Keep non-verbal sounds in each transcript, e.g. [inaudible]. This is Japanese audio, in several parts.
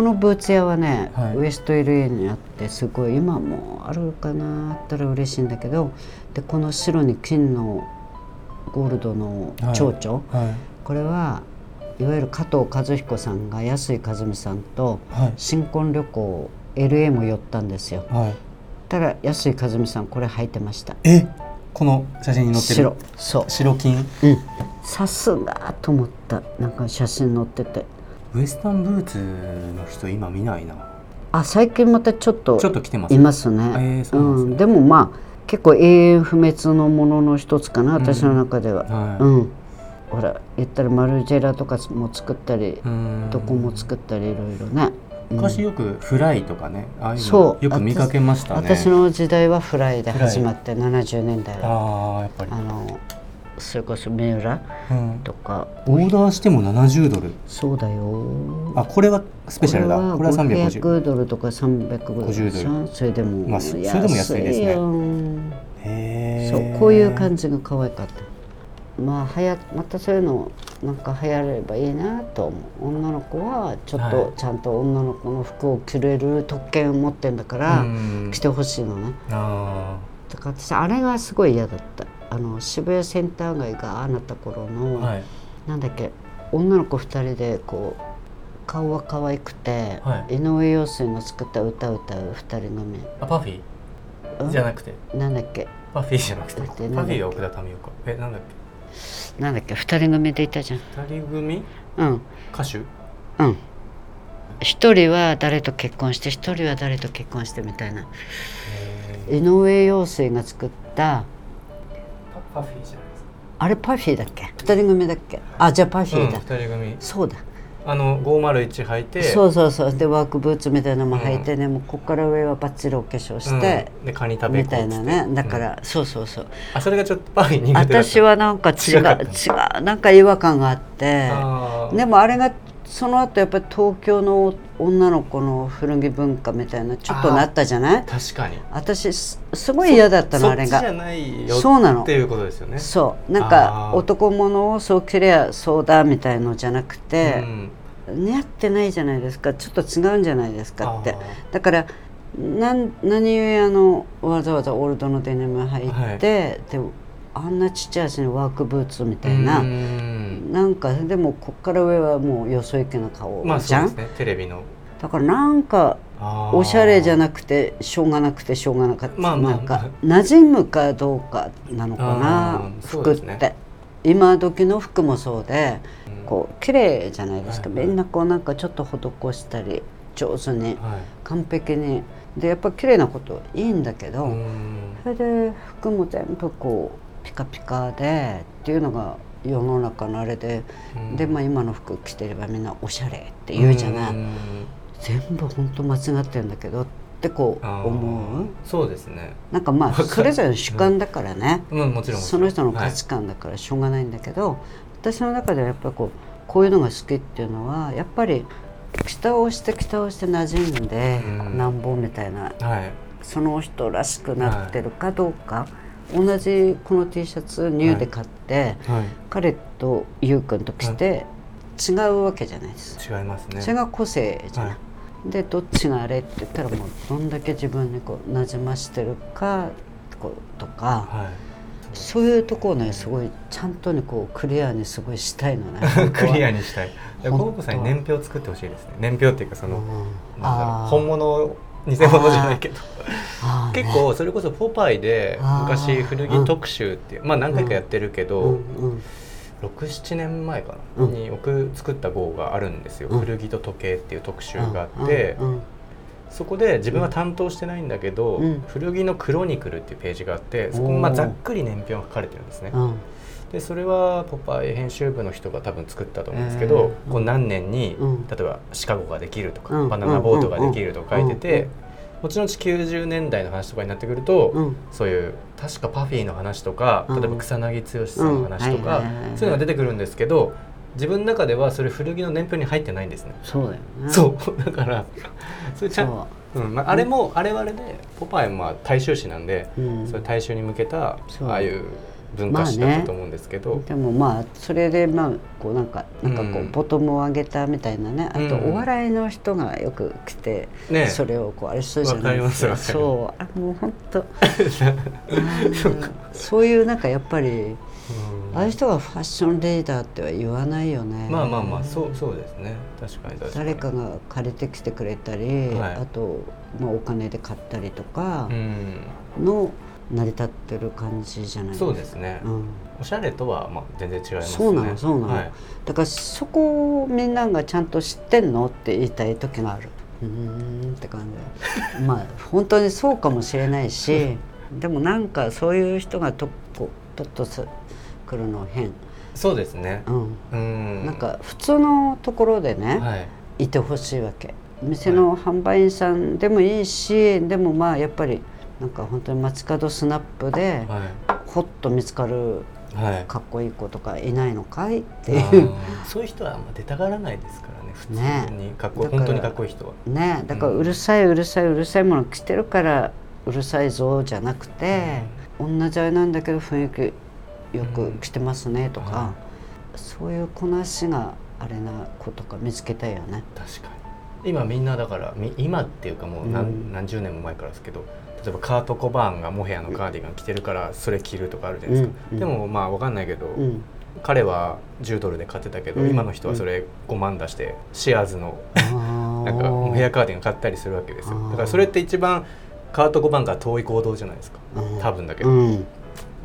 このブーツ屋はね、はい。ウエスト LA にあってすごい今もあるかなあったら嬉しいんだけどでこの白に金のゴールドの蝶々、はい。これはいわゆる加藤和彦さんが安井和美さんとはい。新婚旅行 LA も寄ったんですよ。はい。たら安井和美さんこれ履いてました。え？この写真に載ってる？白。そう。白金？うん。さすがと思った。なんか写真載っててウエスタンブーツの人今見ないな。あ最近またちょっとちょっと来てますいますね、えーそうなんですね。ん、でもまあ結構永遠不滅のものの一つかな私の中では。はい。うん、ほら言ったらマルジェラとかも作ったりうん。どこも作ったりいろいろね、うん。昔よくフライとかねああいうのよく見かけましたね。私の時代はフライで始まって70年代は。ああやっぱり。あのそれこそ三浦うん。とか。オーダーしても70ドル。そうだよ。あこれはスペシャルだ。これは350 500ドルとか350ドル。それでも、まあそそれでも安いですね。よ。へえそうこういう感じが可愛かった。まあはやまたそういうのなんか流行ればいいなと思う。女の子はちょっはい。とちゃんと女の子の服を着れる特権を持ってんだからうん。着てほしいのね。あだから私あれがすごい嫌だったあの渋谷センター街がああなった頃の、あはい。なんだっけ女の子2人でこう顔は可愛くて、はい。井上陽水の作った歌を歌う2人組あパフィーじゃなくて？なんだっけ？パフィーじゃなくて。パフィーは奥田民生かえなんだっなんだっけ？2人組でいたじゃん。け二人組？うん。歌手？うん。一人は誰と結婚して一人は誰と結婚してみたいな。へ井上陽水が作ったーパパフィーじゃないですか。あれパフィーだっけ？二人組だっけ？あじゃあパフィーだ、うん、二人組。そうだ。あの501履いて。そうそうそう。でワークブーツみたいなのも履いてね、もうここから上はバッチリお化粧して、うん。でカニ食べみたいなね。だかうんら、そうそうそう。あそれがちょっとパフィー苦手私はなんか違う違うなんか違和感があって。でもあれがその後やっぱり東京の女の子の古着文化みたいなちょっとなったじゃない？確かに。私すすごい嫌だったのあれが。ないよそうなの。っていうことですよね。そう。なんあかー。男物をそう着りゃそうだみたいのじゃなくて、うん。似合ってないじゃないですか。ちょっと違うんじゃないですかって。あだからなん何故あのわざわざオールドのデニム入って、であんなちっちゃい足にワークブーツみたいな、うんなんかでもこっから上はもうよそ行きな顔まあじゃん、そうですね。テレビの。だからなんかおしゃれじゃなくてしょうがなくてしょうがなかった、まあまあ。なんか馴染むかどうかなのかあな服って。今時の服もそうでうん。こう綺麗じゃないですか、はいはい。みんなこうなんかちょっと施したり上手にはい。完璧に。でやっぱ綺麗なこといいんだけど、うん。それで服も全部こうピカピカでっていうのが世の中のあれで、うん。でまあ今の服着てればみんなおしゃれって言うじゃない、ん。全部本当間違ってるんだけどってこう思う？そうですね。なんかまあそれぞれの主観だからね、うん。もちろんその人の価はい値観だからしょうがないんだけど、私の中ではやっぱりこうこういうのが好きっていうのはやっぱり北をして北をして馴染んでうん。なんぼみたいなはい。その人らしくなってるかどうか、同じこの T シャツニューで買って、はい。彼とゆうくんと着て違うわけじゃないです。違いますね。それが個性じゃない。はでどっちがあれって言ったらもうどんだけ自分にこうなじましてるかとか、はい。そういうところをねすごいちゃんとねこうクリアにすごいしたいのね。[laughs] クリアににしたい。コ本当は。ウコさんに年表を作ってほしいですね。年表っていうかその、うあー。本物偽物じゃないけど。結構それこそ「ポパイ」で昔古着特集っていうまあ何回かやってるけうんどうん。67年前かなうん。に僕作った号があるんですよ「うん。古着と時計」っていう特集があってそこで自分は担当してないんだけどうん「古着のクロニクル」っていうページがあってそこもまあざっくり年表が書かれてるんですね。うんでそれは「ポパイ」編集部の人が多分作ったと思うんですけど、えーこう何年に、うん。例えばシカゴができるとか、うん。バナナボートができるとか書いてうん。て、後々90年代の話とかになってくると、うん。そういう確かパフィーの話とか、うん。例えば草薙剛さんの話とか、そういうのが出てくるんですけど自分の中ではそれ古着の年表に入ってないんですね。そうだよね。そう。[laughs] だからそれちゃう。ん。まあ、あれもあれはあれで「ポパイ」もまあ大衆誌なんで、う、うん、そういう大衆に向けたああいう文化史だったと思うんですけど、でもまあそれでまあこうなんかなんかこううん。ボトムを上げたみたいなね、あとうんお笑いの人がよく来て、ねそれをこうあれするじゃないわかりますわかそうあもう本当 [laughs] そういうなんかやっぱりうん。ああいう人がファッションリーダーっては言わないよね。まあまあまあそうそうですね。確かに確かに。誰かが借りてきてくれたり、はい。あと、まあ、お金で買ったりとかうん。の成り立ってる感じじゃないそうですね、うん、おしゃれとはまあ全然違いますね。そうなのそうなの、はい。だからそこをみんながちゃんと知ってんのって言いたい時がある。うーんって感じ。[laughs] まあ本当にそうかもしれないしでもなんかそういう人がとことっとす来るの変、そうですね。うん。うん。なんか普通のところでね、はい。いてほしいわけ。店の販売員さんでもいいし、でもまあやっぱりなんか本当に街角スナップではほっと見つかるいはい。かっこいい子とかいないのかい？ってあいう。ー。そういう人はあんま出たがらないですからね普通ね。にかっこいい、だから本当にかっこいい人は。ね。だからうるさいうるさいうるさいもの着てるからうるさいぞじゃなくて、同じあれなんだけど雰囲気よく着てますねとか、はそういうこなしがあれな子とか見つけたいよね。確かに。今みんなだからみ今っていうかもう何,、うん。何十年も前からですけど例えばカート・コバーンがモヘアのカーディガン着てるからそれ着るとかあるじゃないですか、うんうん。でもまあわかんないけど、うん、彼は10ドルで買ってたけど、うん。今の人はそれ5万出してシアーズのなんかモヘアカーディガン買ったりするわけですよ。だからそれって一番カート・コバーンから遠い行動じゃないですか。うん多分だけど、うん。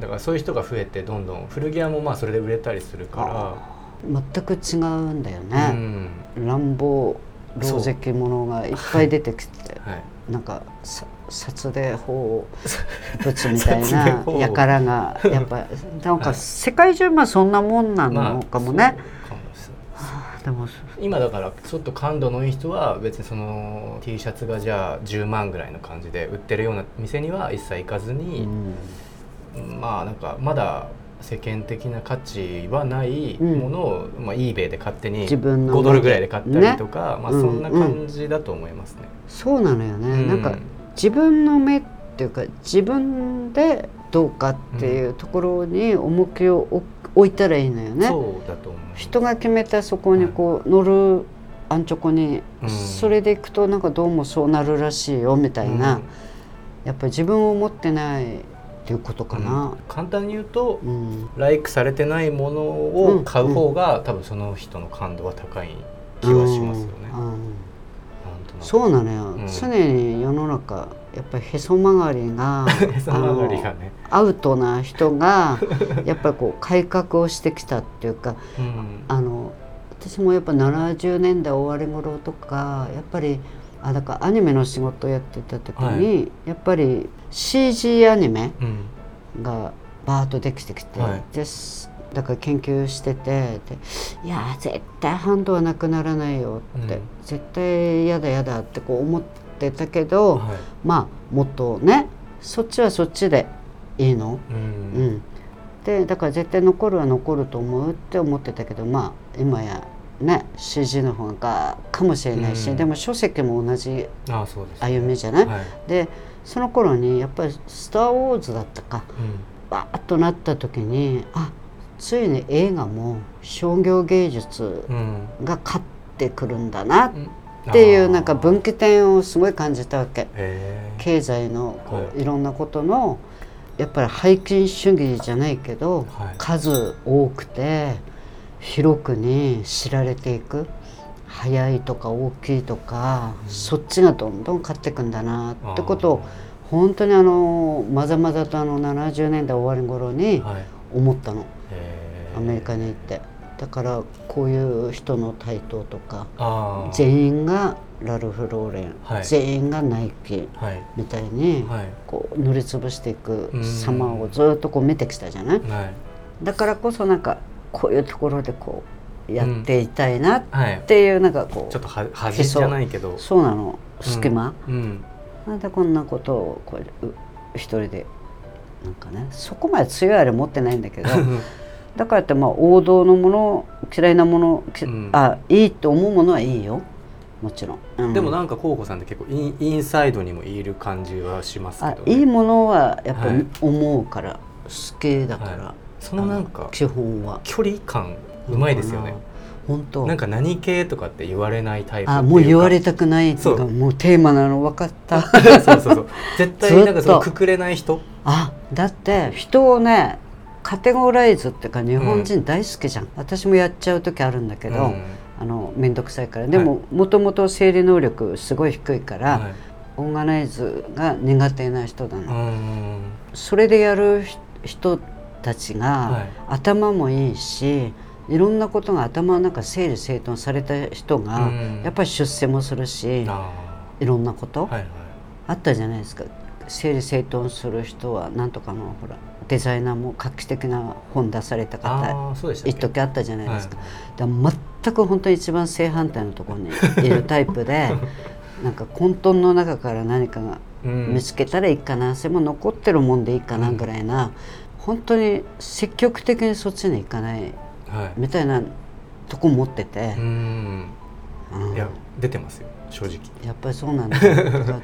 だからそういう人が増えてどんどん古着屋もまあそれで売れたりするか全く違うんだよね、ん。乱暴狼藉者がいっぱい出てきて。はい、なんかさ札で頬ぶつみたいな輩がやっぱなんかはい。世界中まあそんなもんなのかもね、でも今だからちょっと感度のいい人は別にその T シャツがじゃあ10万ぐらいの感じで売ってるような店には一切行かずうに、ん。まあなんかまだ世間的な価値はないうんものを、まあ、eBay で勝手に自分の5ドルぐらいで買ったりとか、まあうんそんな感じだと思いますね。そうなのよね、うん。なんか自分の目っていうか自分でどうかっていうところに重きを置置いたらいいのよね。そうだと思う。人が決めたそこにこう乗るアンチョコに、うん。それでいくとなんかどうもそうなるらしいよみたいな、うん。やっぱり自分を持ってないっていうことかうん。な。簡単に言うと、うん。ライクされてないものを買う方が、多分その人の感度は高い気はしますよね。そうなのよ、うん。常に世の中やっぱりへそ曲がりが [laughs] ね。アウトな人が [laughs] やっぱりこう改革をしてきたっていうかうん。あの私もやっぱ70年代終わり頃とかやっぱりあだからアニメの仕事をやってた時に、やっぱり CG アニメうんがバーッとできてきて、はい。ですだから研究しててでいやー絶対ハンドはなくならないよって、うん。絶対やだやだってこう思ってたけど、はい。まあもっとねそっちはそっちでいいの、ううん。ん、でだから絶対残るは残ると思うって思ってたけどまあ今やね CG の方がかもしれないし、うん。でも書籍も同じああそうです、ね。歩みじゃない、はい。でその頃にやっぱり「スター・ウォーズ」だったかうん。バーッとなった時にあついに映画も商業芸術うん。が勝ってくるんだなっうん。ていうなんか分岐点をすごい感じたわけ。経済のこはういろんなことのやっぱり背筋主義じゃないけど、はい。数多くて広くに知られていく速いとか大きいとか、そっちがどんどん勝っていくんだなってことを本当にあのまざまざとあの70年代終わり頃にはい。思ったの、へえアメリカに行って。だからこういう人の台頭とか全員がラルフ・ローレン、はい。全員がナイキはい。みたいに、はい。こう塗りつぶしていくうん。様をずっとこう見てきたじゃない？はい。だからこそなんかこういうところでこうやっていたいなっはい。ていうなんかこう、ちょっとは端じゃないけど。そうなの。隙間、うん。なんでこんなことをこうう一人でなんかねそこまで強いあれ持ってないんだけど [laughs] だからってまあ王道のもの嫌いなもの、きうん。あいいと思うものはいいよ。もちろん、うん。でもなんかコウコさんって結構インインサイドにもいる感じはしますけあど、ね、いいものはやっぱ思うから、好きだから、はい。そのなんか基本は。距離感うまいですよね。本当。なんか何系とかって言われないタイプあもう言われたたくない。っていうかもうテーマなの分かった。[laughs] そうそうそう絶対なんかそのくくれない人？あだって人をねカテゴライズっていうか日本人大好きじゃん、私もやっちゃう時あるんだけど、うん。あの面倒くさいから。でももともと生理能力すごい低いから、はい。オーガナイズが苦手な人だうな、ん。それでやる人たちが、はい。頭もいいしいろんなことが頭の中整理整頓された人が、うん。やっぱり出世もするしあいろんなこと、ーはいはい。あったじゃないですか。整理整頓する人はなんとかのほらデザイナーも画期的な本出された方一け？時あったじゃないですか、はだから全く本当に一番正反対のところにいるタイプで [laughs] なんか混沌の中から何かがうん。見つけたらいいかな、それも残ってるもんでいいかなぐらいな、本当に積極的にそっちに行かないみたいなとこ持ってて。う、ん。うん。いや出てますよ。正直。やっぱりそうなんだ。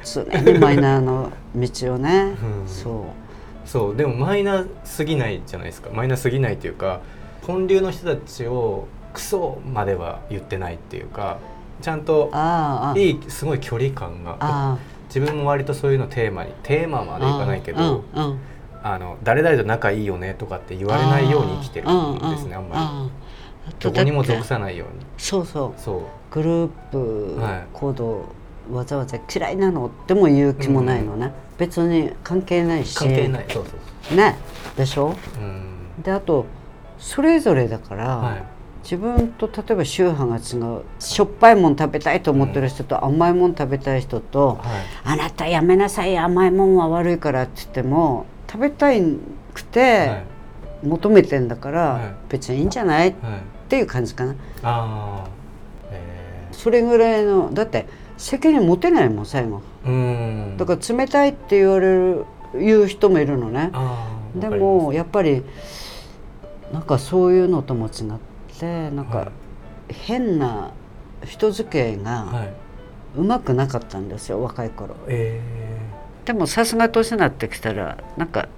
常にマイナーの道をね、うん。そう。そう。でもマイナーすぎないじゃないですか。マイナーすぎないというか本流の人たちをクソまでは言ってないっていうかちゃんといいすごい距離感があ自分も割とそういうのテーマにテーマまでいかないけどうんうんあの誰々と仲いいよねとかって言われないように生きてるんですねあんままりりどこにも属ささないように。そうそう。そう。グループはい行動、わざわざ嫌いなのっても言う気もないのね、別に関係ないし。関係ない。そうそうね。でしょ？そううん。であとそれぞれだから、はい。自分と例えば宗派が違うしょっぱいもん食べたいと思ってる人と、甘いもん食べたい人と、はい。あなたやめなさい甘いもんは悪いからって言っても食べたいくて、はい。求めてんだから、はい。別にいいんじゃないっはいていう感じかな。ああえそれぐらいのだって責任持てないもん最後。ーうん。だから冷たいって言われる言う人もいるのね。でもやっぱりなんかそういうのとも違ってなんはい。か変な人付き合いますはい。うまくなかったんですよ若い頃。えでもさすが年になってきたらなんか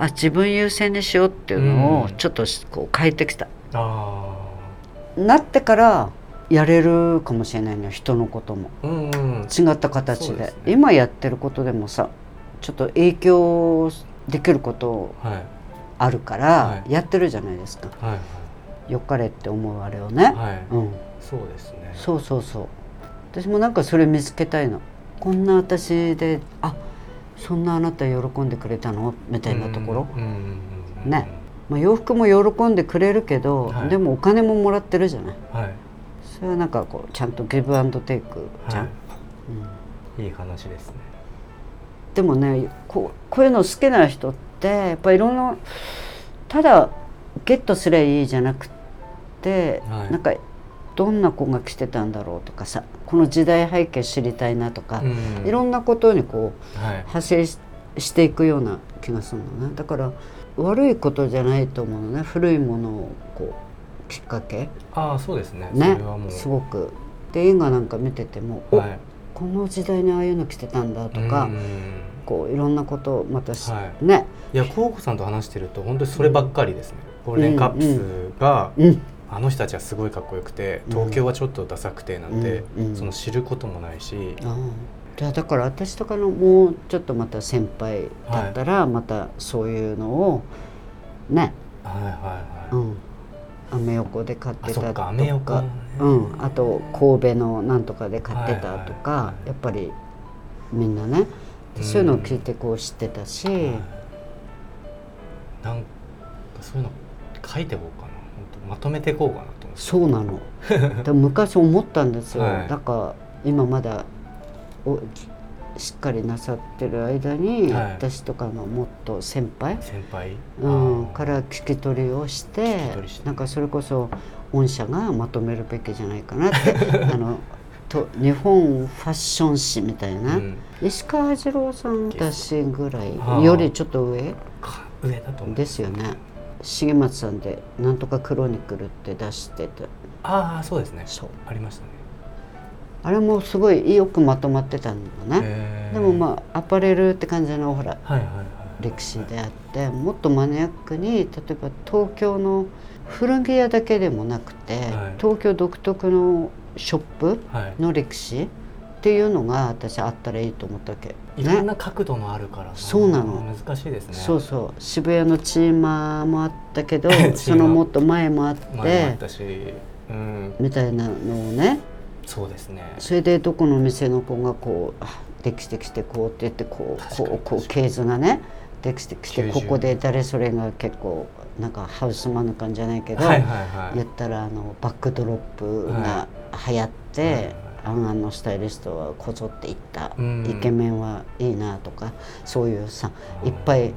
あ自分優先にしようっていうのをうん。ちょっとこう変えてきた、ー、あなってからやれるかもしれないのよ人のことも。あうんうん。違った形で。ね。今やってることでもさちょっと影響できることはい。あるから、はい。やってるじゃないですか。はいよかれって思うあれをね、はい、うん。そうですね。そうそうそう。私もなんかそれ見つけたいの。こんな私であそんなあなた喜んでくれたの？みたいなところ、ね。まあ、洋服も喜んでくれるけど、はい。でもお金ももらってるじゃない？はい。それはなんかこうちゃんとギブアンドテイクじゃん、はうん。い、いい話ですね。でもねこうこういうの好きな人ってやっぱりいろんなただゲットすりゃいいじゃなくて、はい。なんかどんな子が来てたんだろうとかさこの時代背景知りたいなとか、うん。いろんなことにこうはい。派生ししていくような気がするのね。だから悪いことじゃないと思うのね。古いものをこうきっかけ。ああそうですね。ね。それはもう。すごく。で映画なんか見てても、おはい。この時代にああいうの着てたんだとか、うん。こういろんなことをまたし、はね。いやコウコさんと話してると本当にそればっかりですね。ゴールデンカップスが、うんあの人たちはすごいかっこよくて東京はちょっとダサくてなんて、その知ることもないし、だから私とかのもうちょっとまた先輩だったらまたそういうのをねはいはいはい、うん。アメ横で買ってたとか。うん、あと神戸のなんとかで買ってたとか、はいやっぱりみんなねでそういうのを聞いてこう知ってたし、はい。なんかそういうの書いていこうかまとめていこうかなと思って。そうなの。[laughs] でも昔思ったんですよ、はい。だから今まだおしっかりなさってる間に、はい。私とかのもっと先輩、先輩、うん、から聞き取りをしてして。なんかそれこそ御社がまとめるべきじゃないかなって [laughs] あのと日本ファッション誌みたいな、うん。石川次郎さん私ぐらいはあよりちょっと上？か上だと思う。ですよね重松さんで「なんとかクロニクル」って出してて。ああそうですね。そう。ありましたね。あれもすごいよくまとまってたのね。へー。でもまあアパレルって感じのほらはいはいはい。歴史であってもっとマニアックに例えば東京の古着屋だけでもなくて、はい。東京独特のショップはい。の歴史っていうのが私あったらいいと思ったわけ。いろんな角度のあるからそうなの。難しいですね。そうそう。渋谷のチーマーもあったけど [laughs] そのもっと前もあってうん、みたいなのをね。そうですね。それでどこの店の子がこうあできてきてこうって言ってこうこうこう系図がねできてきて90ここで誰それが結構なんかハウスマヌカンじゃないけど、はいはいはい。言ったらあのバックドロップが流行って、はいはいアンアンのスタイリストはこぞっていった、うん。イケメンはいいなとかそういうさいっぱい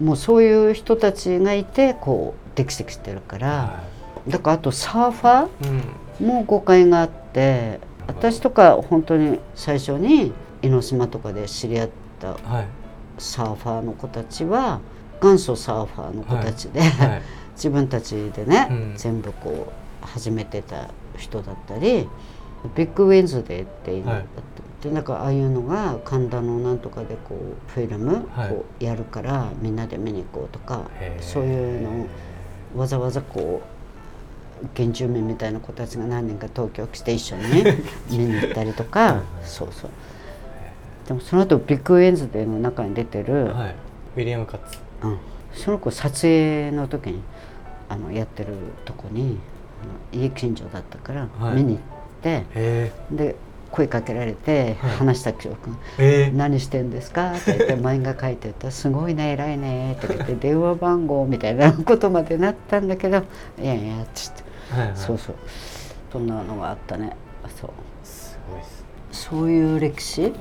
もうそういう人たちがいてこうできてきてるから、はだからあとサーファーも誤解があって私とか本当に最初に江ノ島とかで知り合ったはい。サーファーの子たちは元祖サーファーの子たちで、はい。[laughs] 自分たちでね、うん。全部こう始めてた人だったりビッグウェンズデーっていうのだって、でなんかああいうのが神田のなんとかでこうフィルムはい。こうやるからみんなで見に行こうとか、そういうのをわざわざこう原住民みたいな子たちが何人か東京来て一緒にね [laughs] 見に行ったりとかそうそう。でもその後ビッグウェンズデーの中に出てる、はい。ウィリアム・カッツ。うん、その子撮影の時にあのやってるとこに家近所だったからはい。見に行って、へで声かけられてはい。話した記憶がえへえ何してんですか?」って言って漫画描いてた。ら「すごいね偉いね」って言って [laughs] 電話番号みたいなことまでなったんだけど「いやいや」っつって、はいはい。そうそう。そんなのがあったね。そう。すごいですそういう歴史？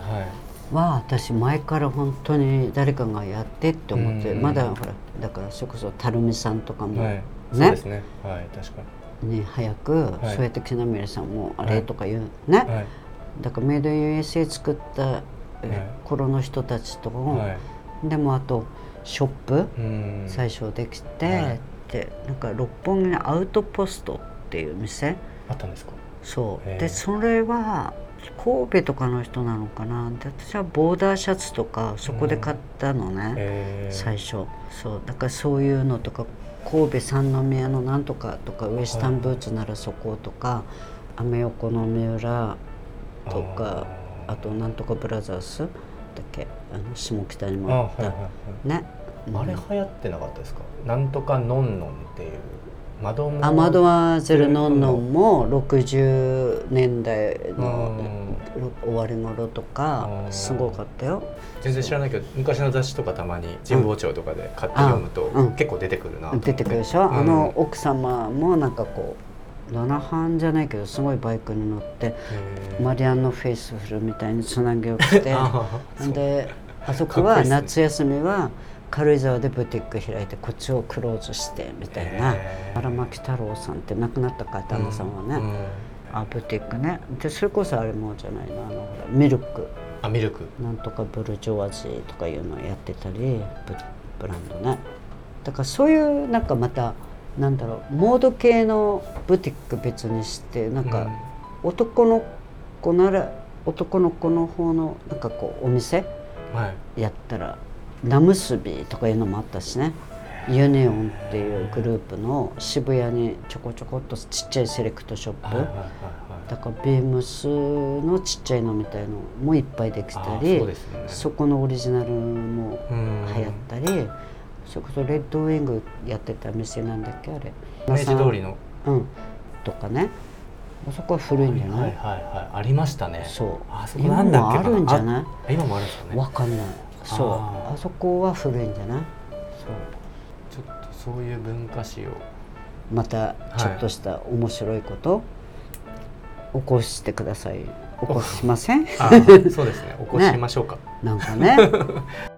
は私前から本当に誰かがやってって思ってうんまだほらだからそれこそ垂水さんとかも、はい。そうですね。はい確かね早く、はい。そうやって木の宮さんもあれはい。とか言うね、だからメイド USA 作った、頃の人たちと、はい。でもあとショップ、うん。最初できて、はい。でなんか六本木のアウトポストっていう店。あったんですか？そう。でそれは神戸とかの人なのかなで私はボーダーシャツとかそこで買ったのね、最初。そう。だからそういうのとか神戸三宮のなんとかとかウエスタンブーツならそことか、アメ横の三浦とかあとなんとかブラザースだっけ？あの下北にあもあったはいはいはいね。あれ流行ってなかったですか？なんとかノンノンっていうマドモアマドワゼルノンノンも60年代うのん終わり頃とかうん。すごかったよ。全然知らないけど昔の雑誌とかたまに神保町とかで買って読むとあうん。結構出てくるなと思って。出てくるでしょ、うん。あの奥様もなんかこう七班じゃないけどすごいバイクに乗ってマリアンヌ・フェイスフルみたいにつなぎを着て [laughs] であそこはい夏休みは軽井沢でブティック開いてこっちをクローズしてみたいな。荒牧太郎さんって亡くなったか旦那さんはね、うんあブティックね。でそれこそあれもじゃないのあのほらミルク。あミルク。なんとかブルジョワジーとかいうのをやってたりブブランドね。だからそういうなんかまたなんだろうモード系のブティック別にしてなんか男の子なら男の子の方のなんかこうお店やったらラムスビーとかいうのもあったしね。ユニオンっていうグループの渋谷にちょこちょこっとちっちゃいセレクトショップ、はいはいはいはい。だからビームスのちっちゃいのみたいのもいっぱいできたありそこのオリジナルもうん流行ったり、それこそレッドウィングやってた店なんだっけあれ。明治通りの。うん。とかね。あそこは古いんじゃない、はいはいはいありましたね。そう。あそこなんだっけあるんじゃない？あ今もあるんですかね。わかんないそう。あそこは古いんじゃない？ちょっとそういう文化史を。そうまたちょっとした面白いこと、起こしてください。起こしません？あそうです [laughs] ね。起こしましょうか、なんかね [laughs]